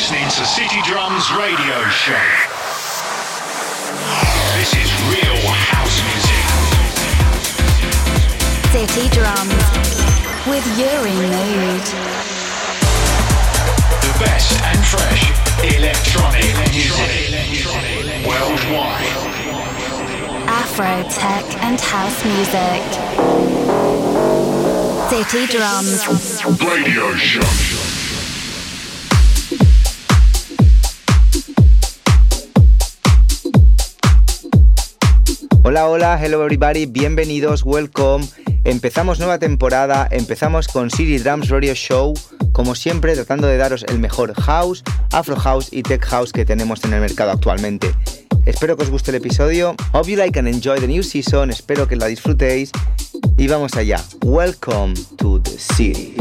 listening to City Drums Radio Show. This is real house music. City Drums with Uri Mood. The best and fresh electronic music worldwide. Afro, tech, and house music. City Drums Radio Show. Hola, hola, hello everybody, bienvenidos, welcome. Empezamos nueva temporada, empezamos con City Drums Radio Show, como siempre tratando de daros el mejor house, afro house y tech house que tenemos en el mercado actualmente. Espero que os guste el episodio. Hope you like and enjoy the new season. Espero que la disfrutéis. Y vamos allá. Welcome to the city.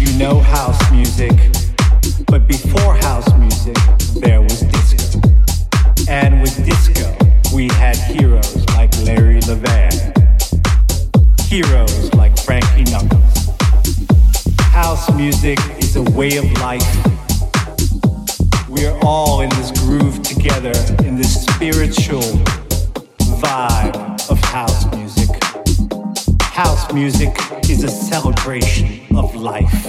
You know house music, but before house music, there was disco. And with disco, we had heroes like Larry Levan, heroes like Frankie Knuckles. House music is a way of life. We're all in this groove together in this spiritual vibe of house music. House music is a celebration of life.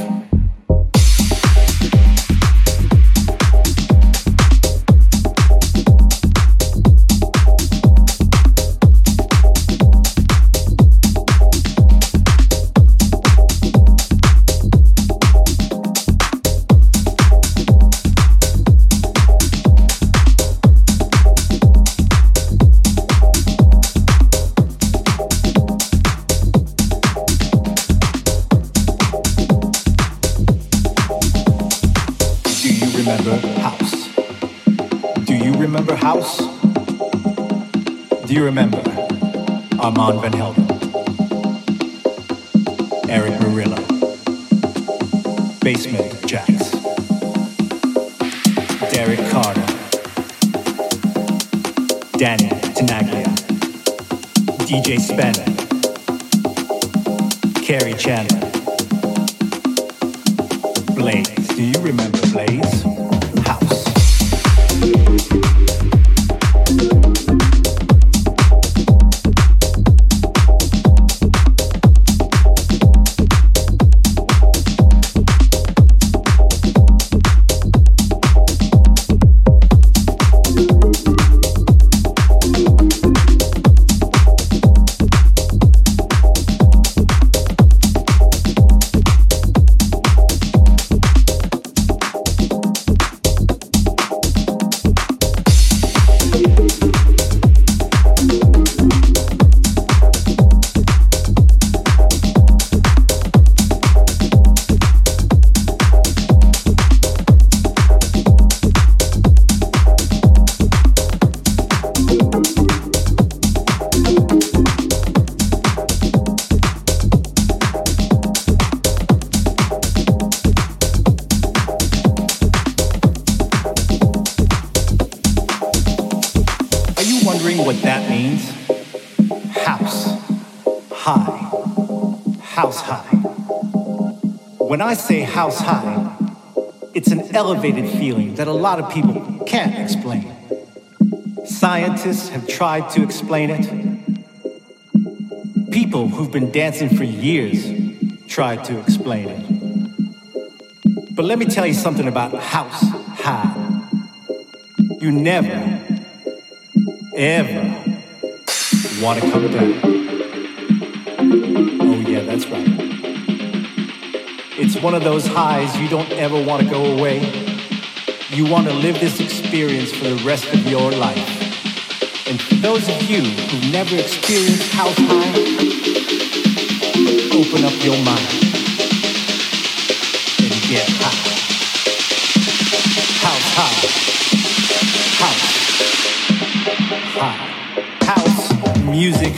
Do you remember Armand Van Helden? Erick Morillo? Basement Jaxx? Derrick Carter? Danny Tenaglia? DJ Spanner? Kerri Chandler? Blaze. Do you remember Blaze? High, it's an elevated feeling that a lot of people can't explain. Scientists have tried to explain it. People who've been dancing for years tried to explain it. But let me tell you something about house high. You never, ever want to come down. Oh, yeah, that's right. It's one of those highs you don't ever want to go away. You want to live this experience for the rest of your life. And for those of you who've never experienced house high, open up your mind and get high. House high. House high. House music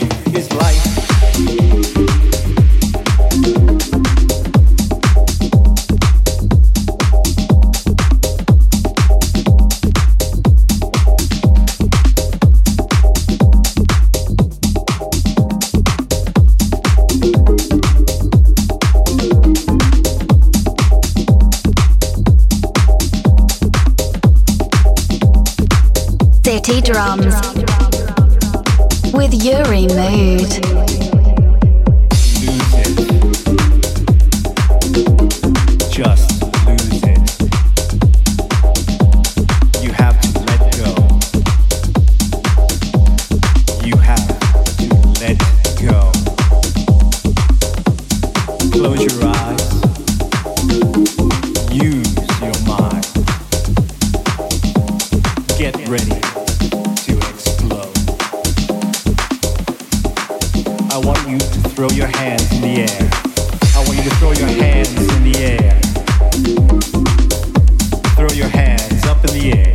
I want you to throw your hands in the air. I want you to throw your hands in the air. Throw your hands up in the air.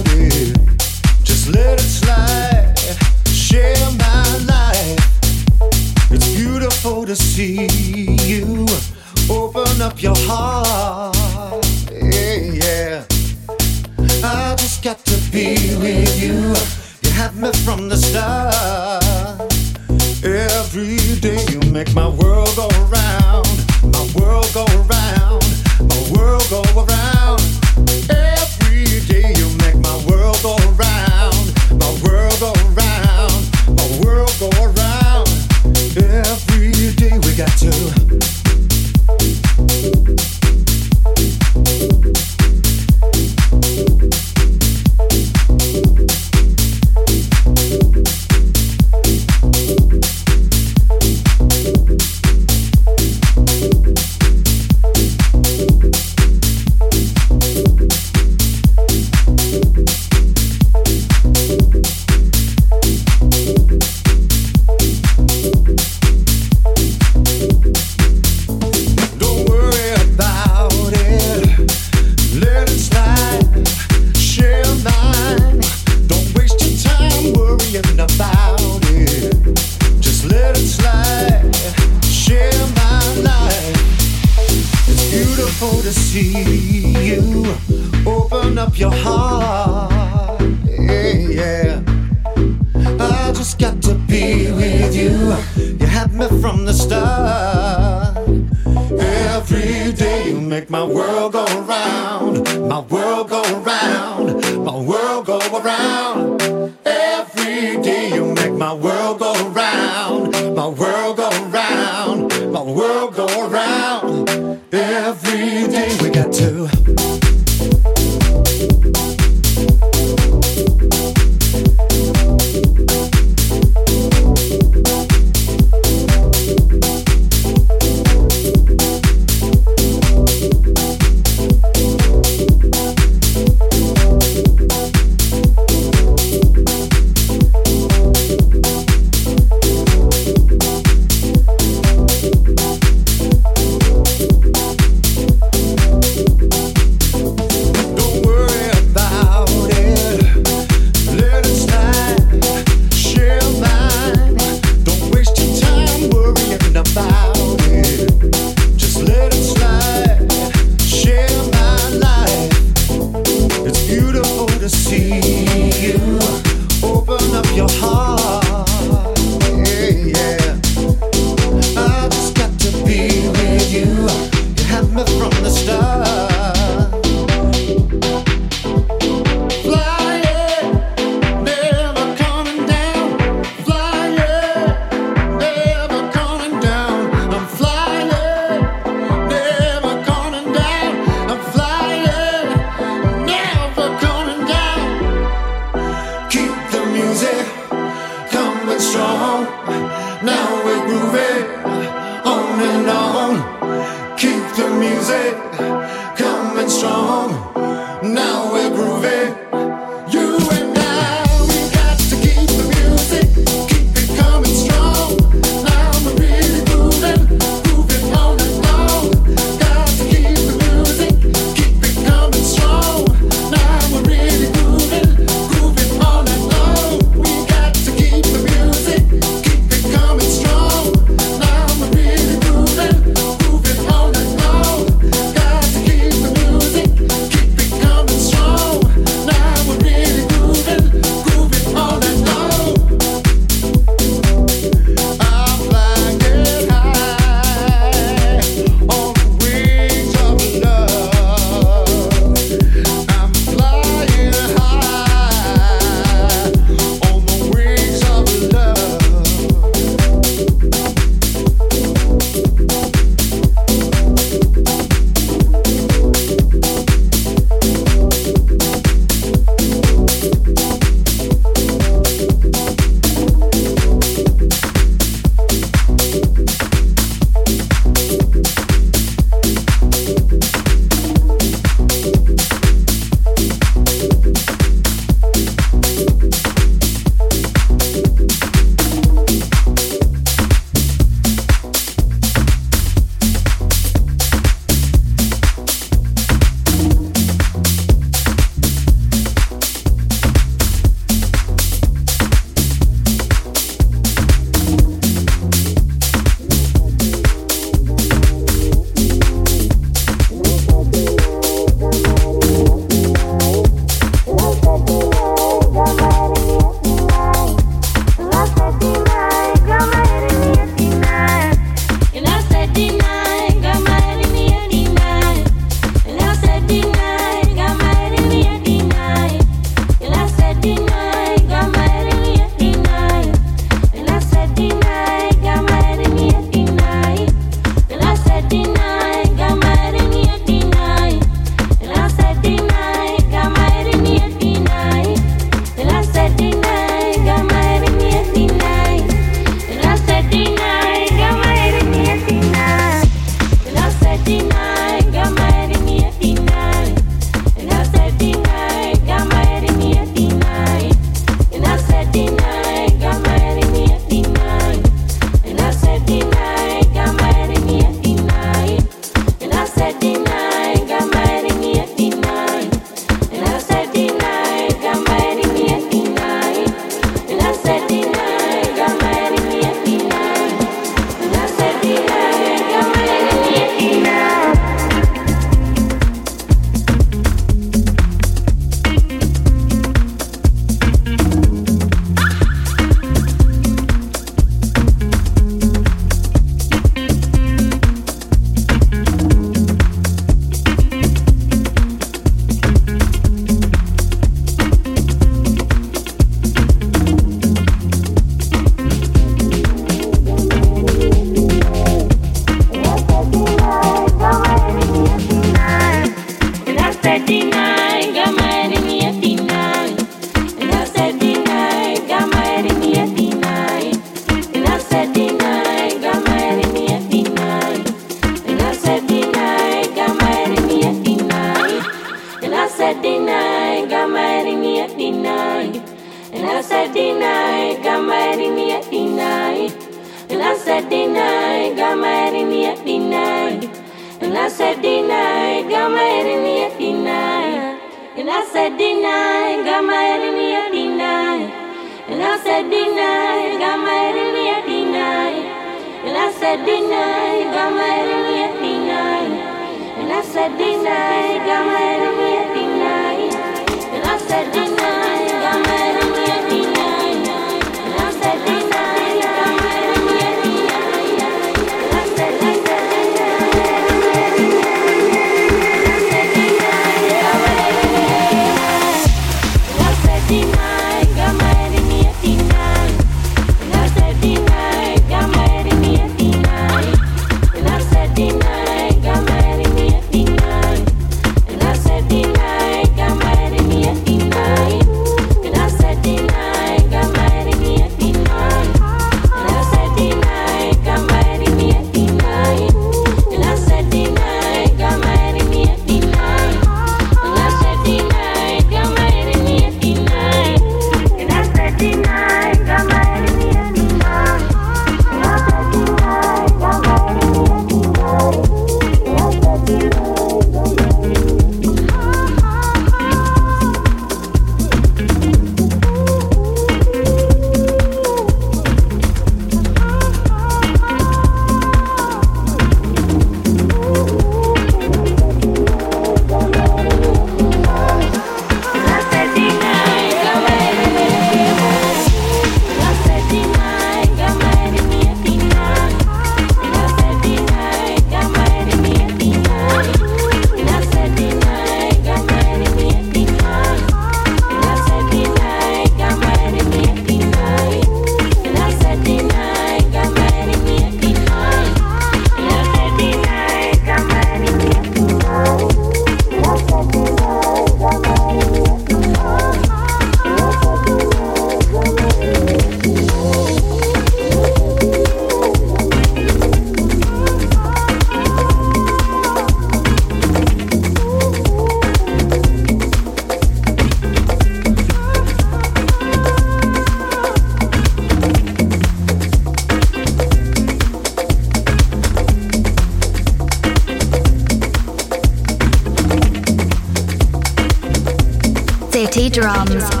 drums.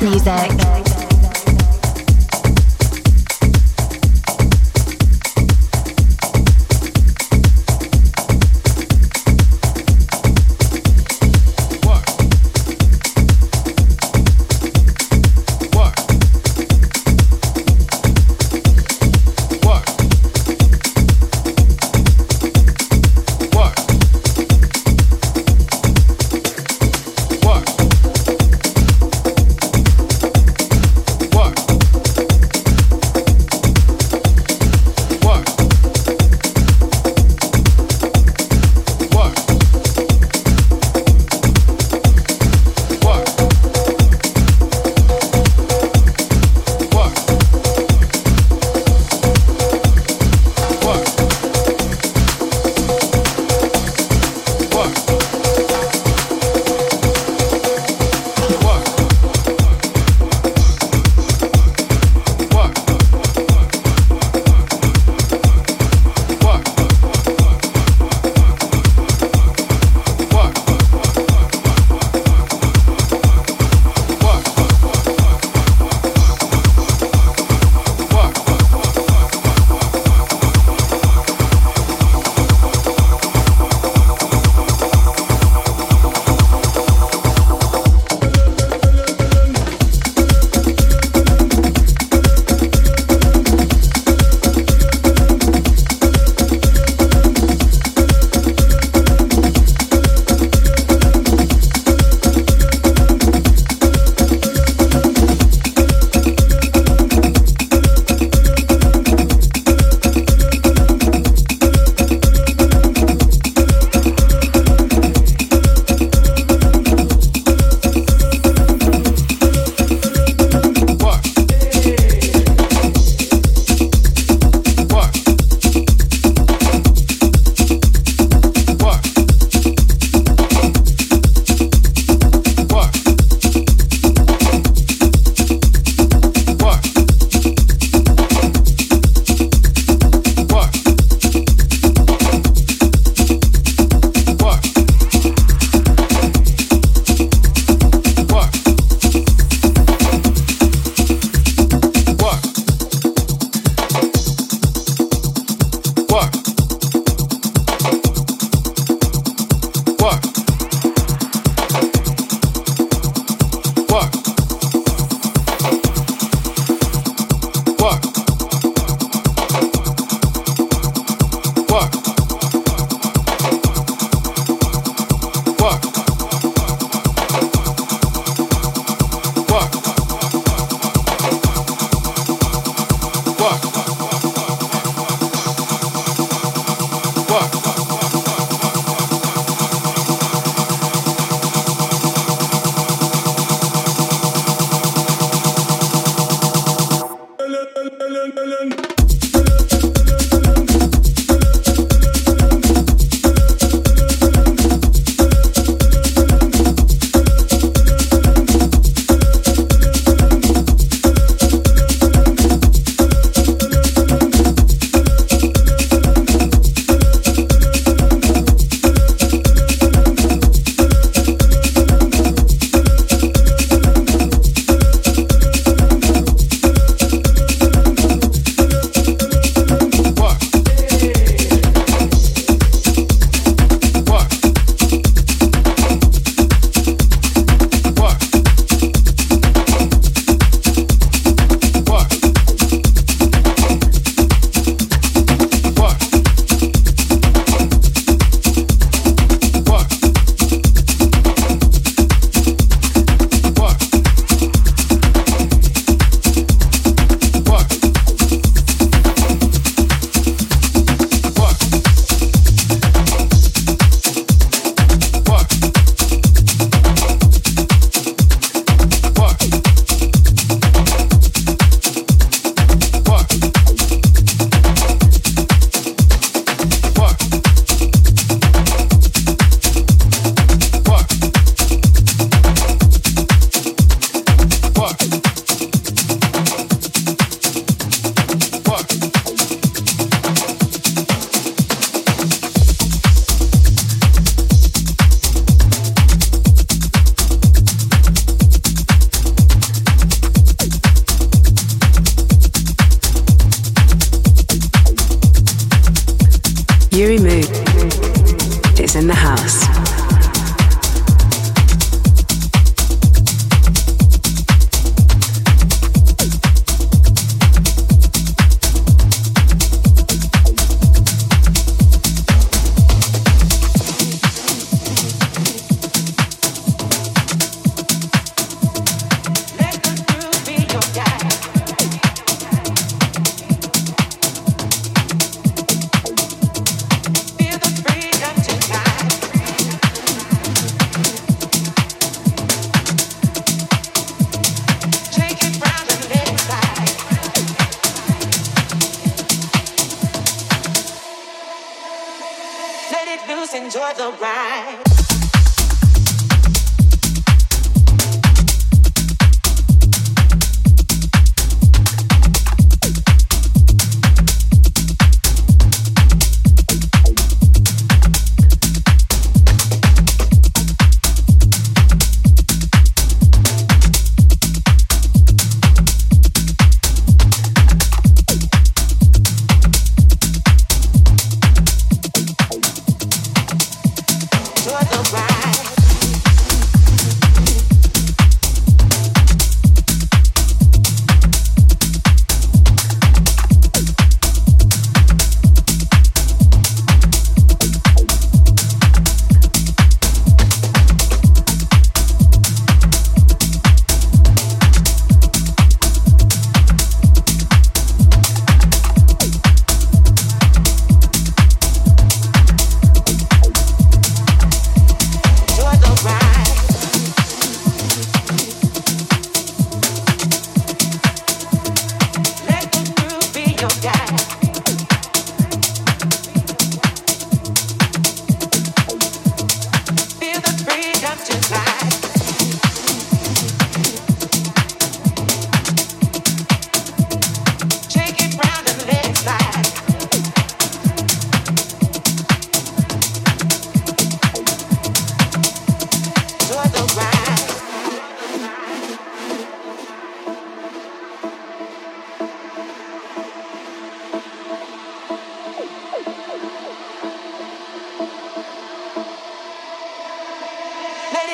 Music.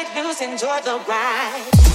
it loose, enjoy the ride.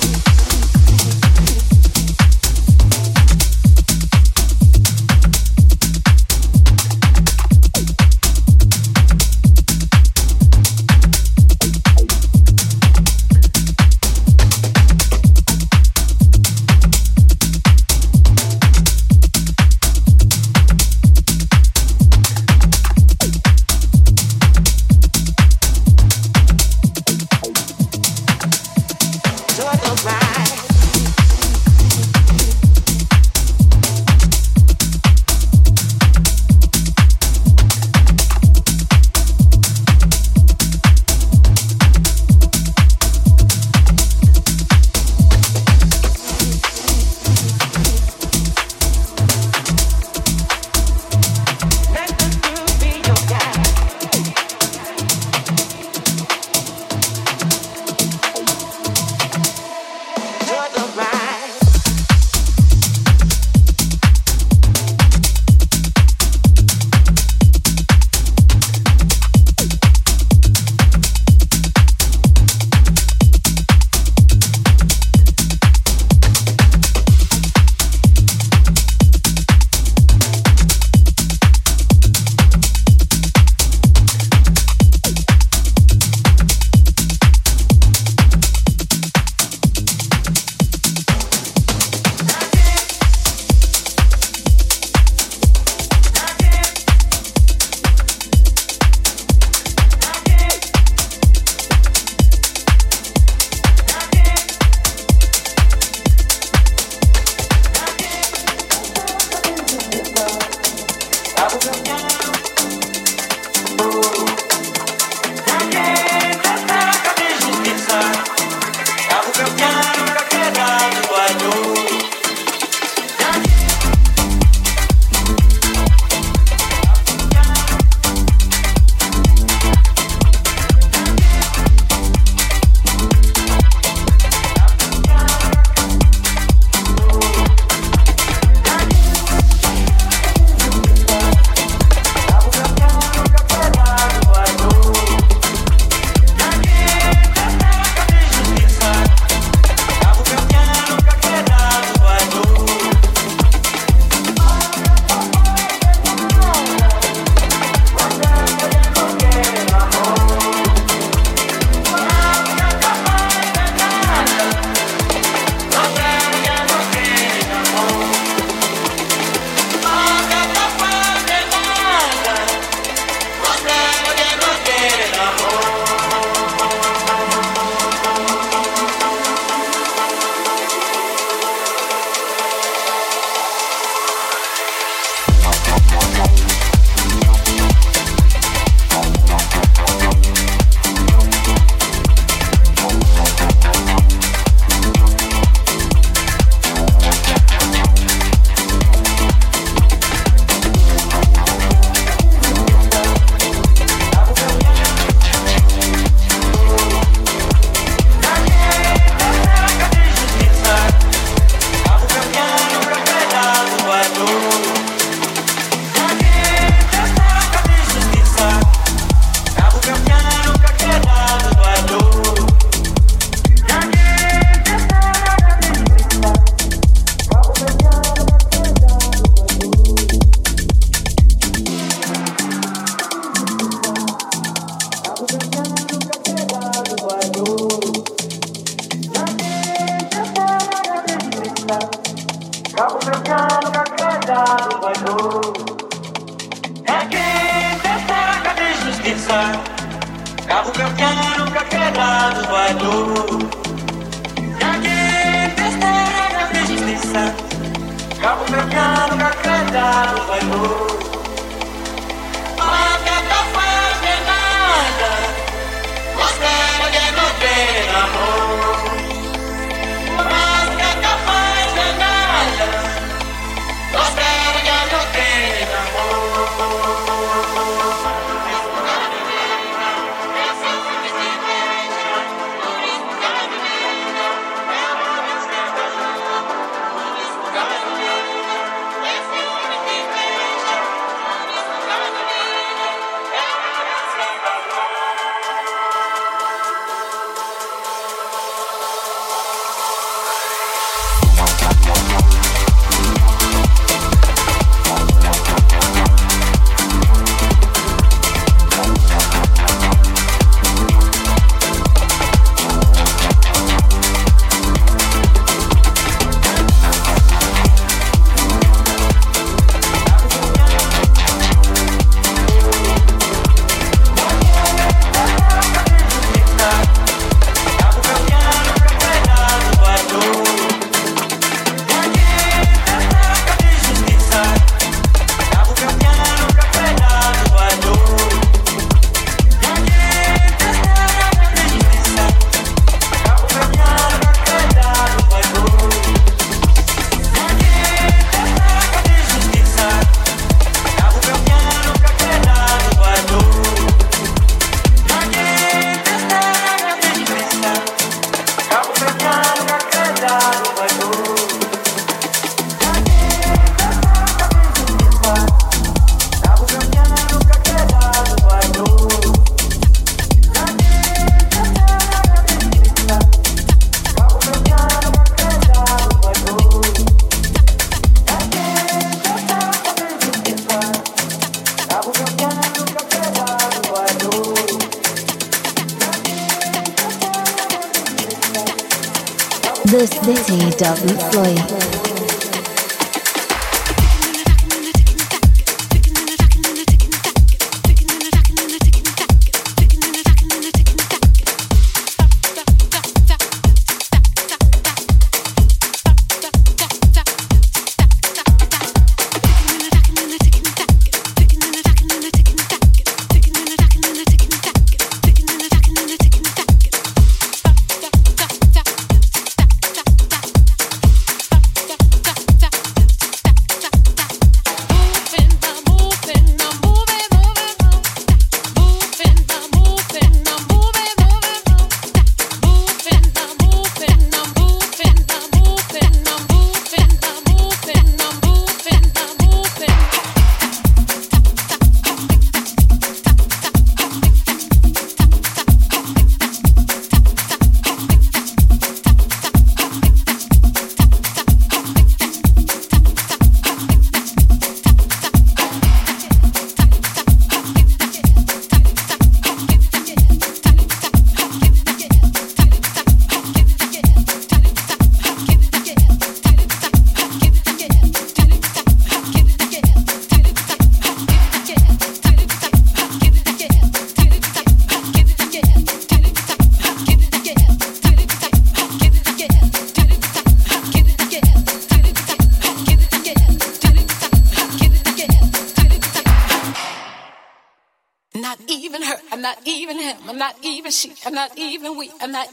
and that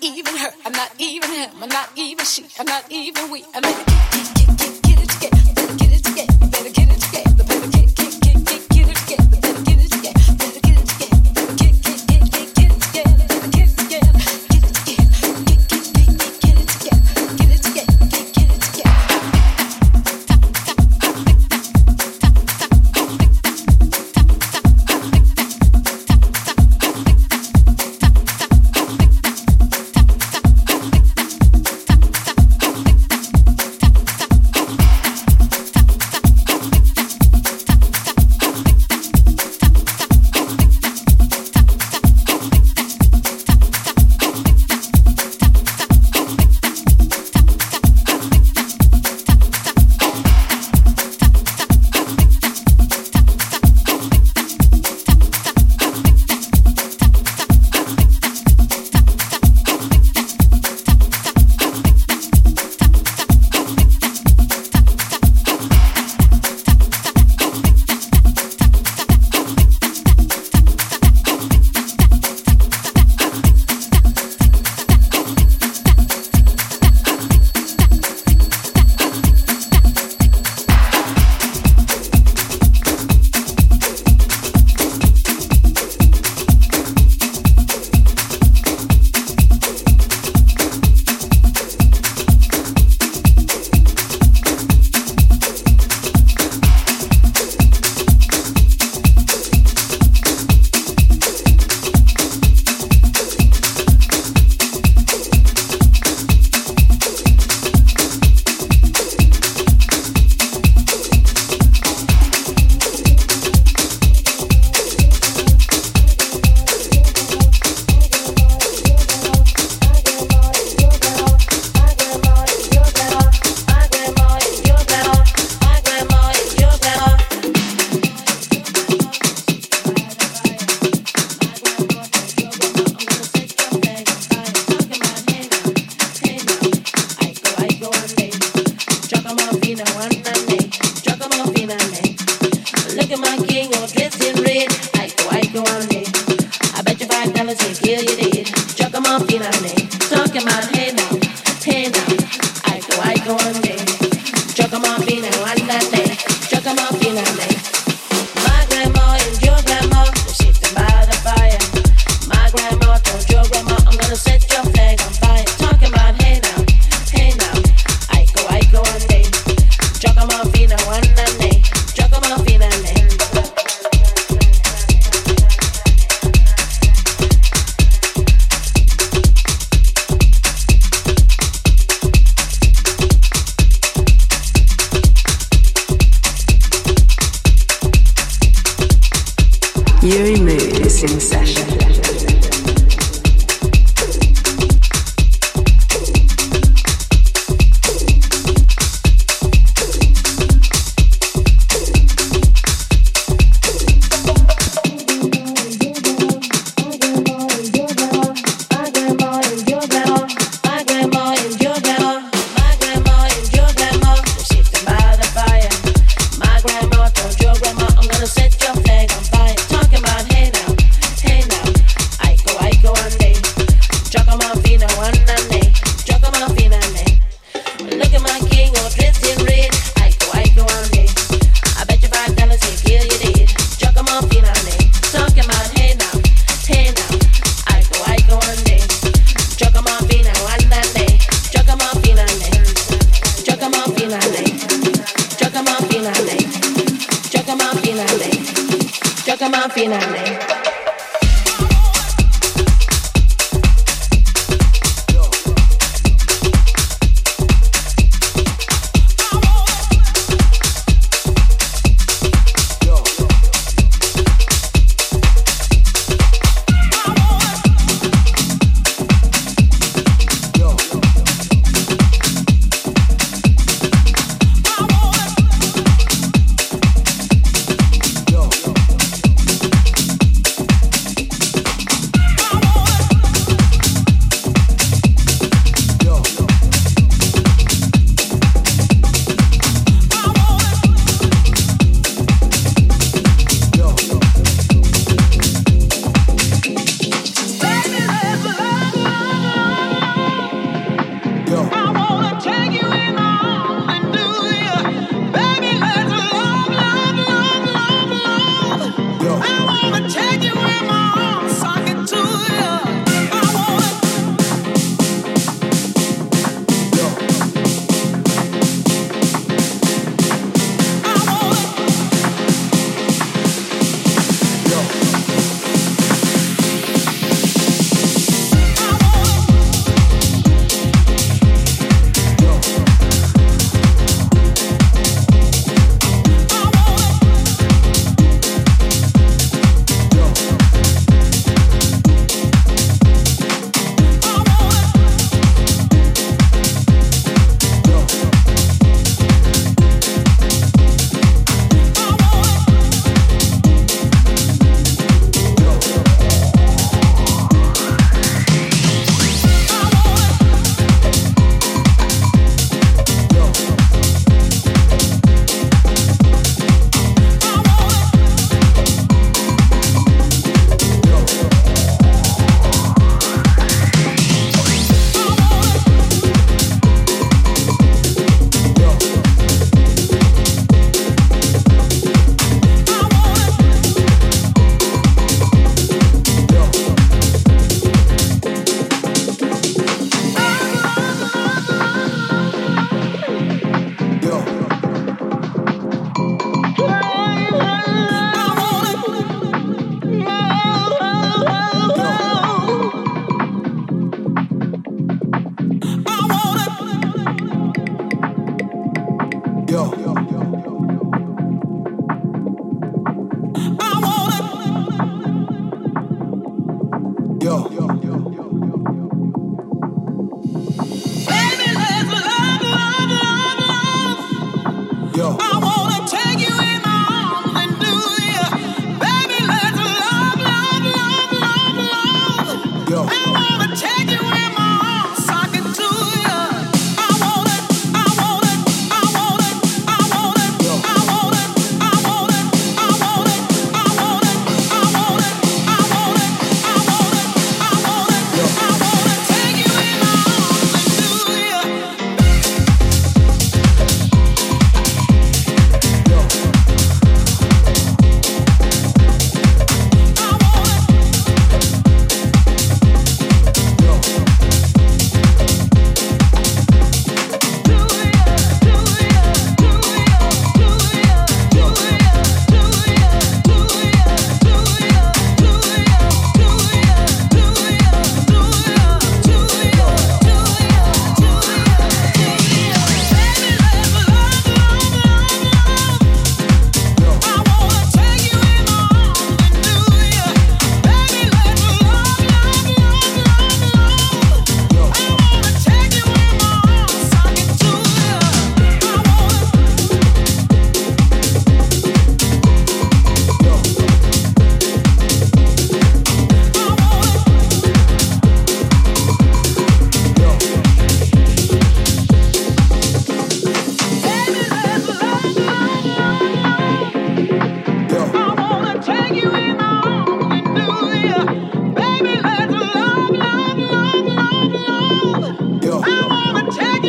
Uri Mood is in session.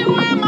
you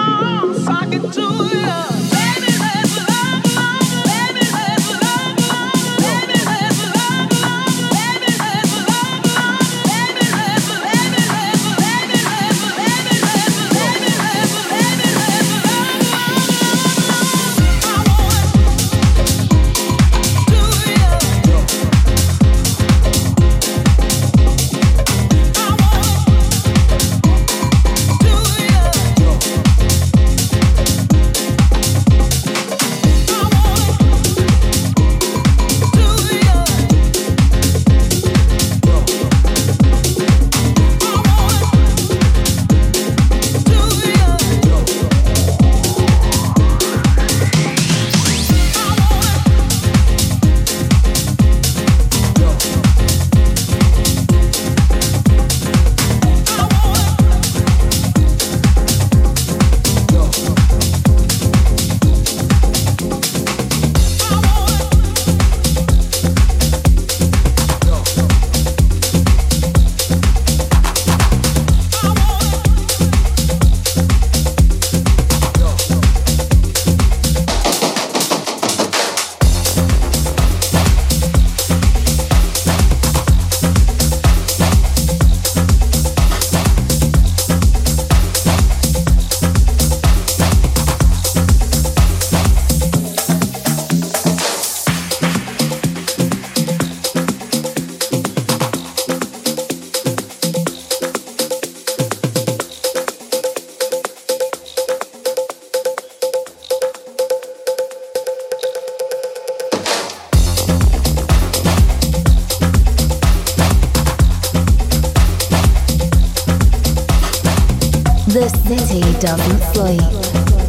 the city doesn't sleep.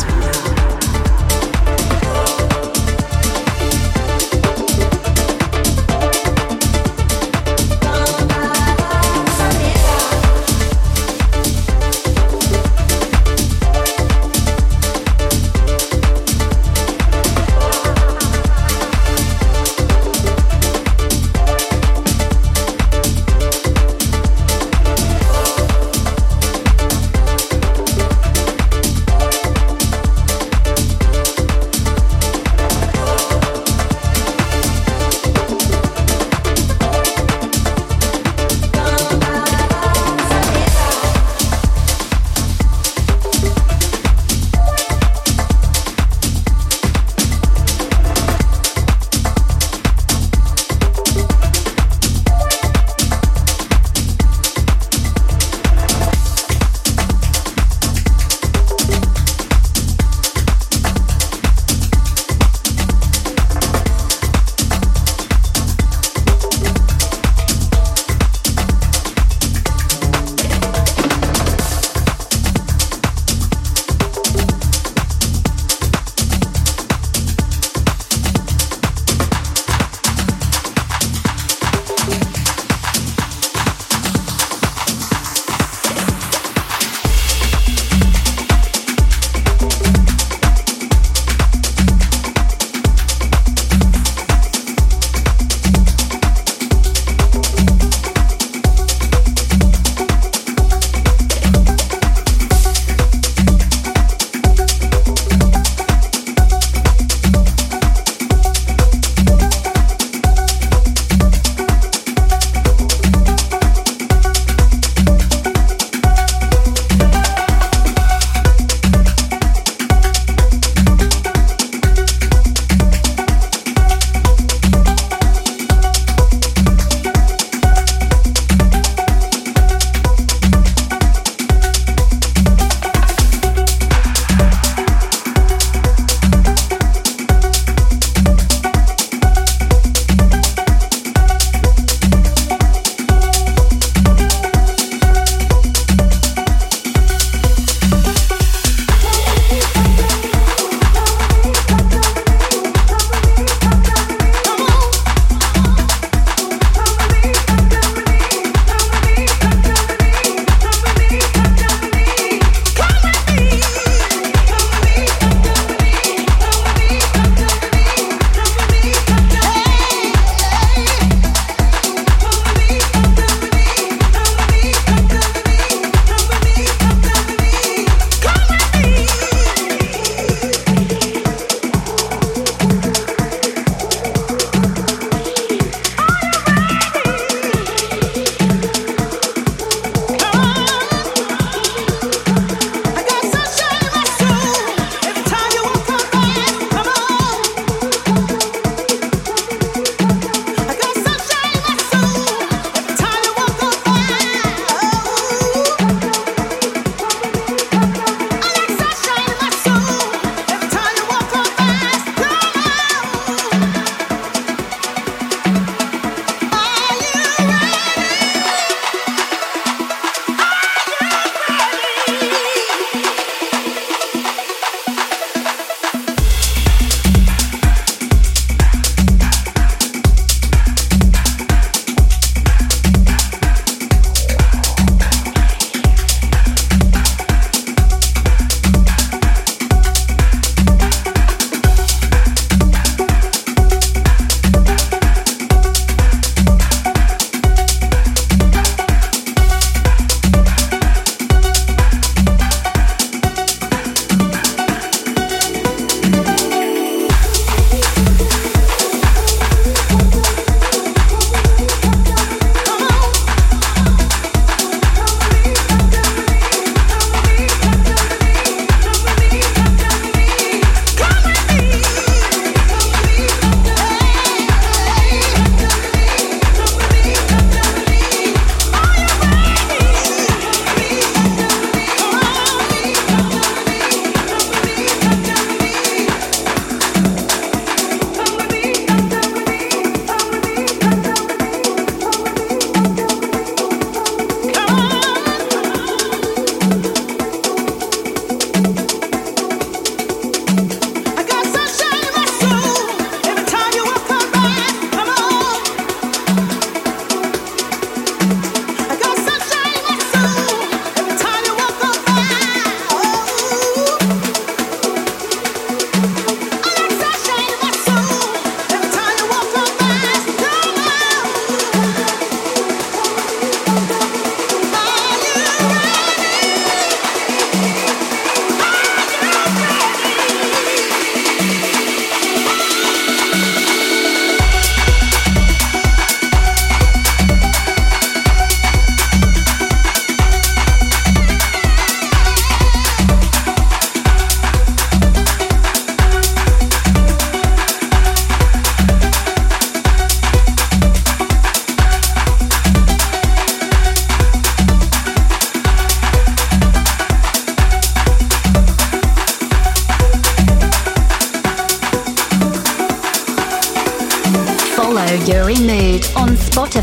House.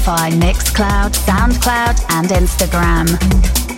Spotify, Mixcloud, Soundcloud, and Instagram.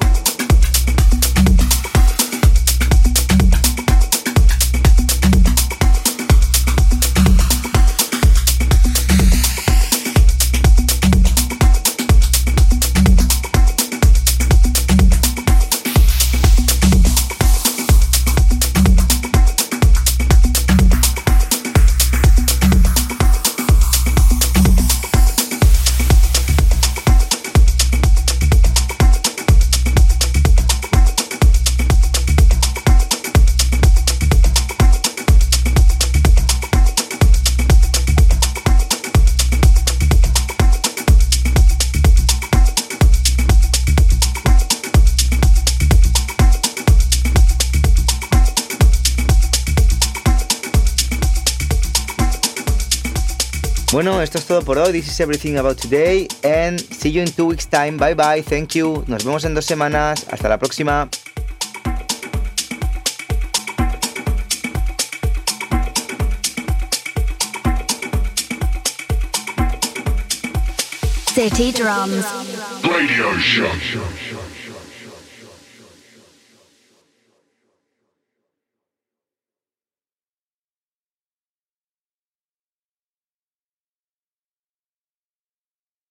Esto es todo por hoy. This is everything about today. And see you in two weeks' time. Bye bye. Thank you. Nos vemos en dos semanas. Hasta la próxima. City Drums. Radio Show.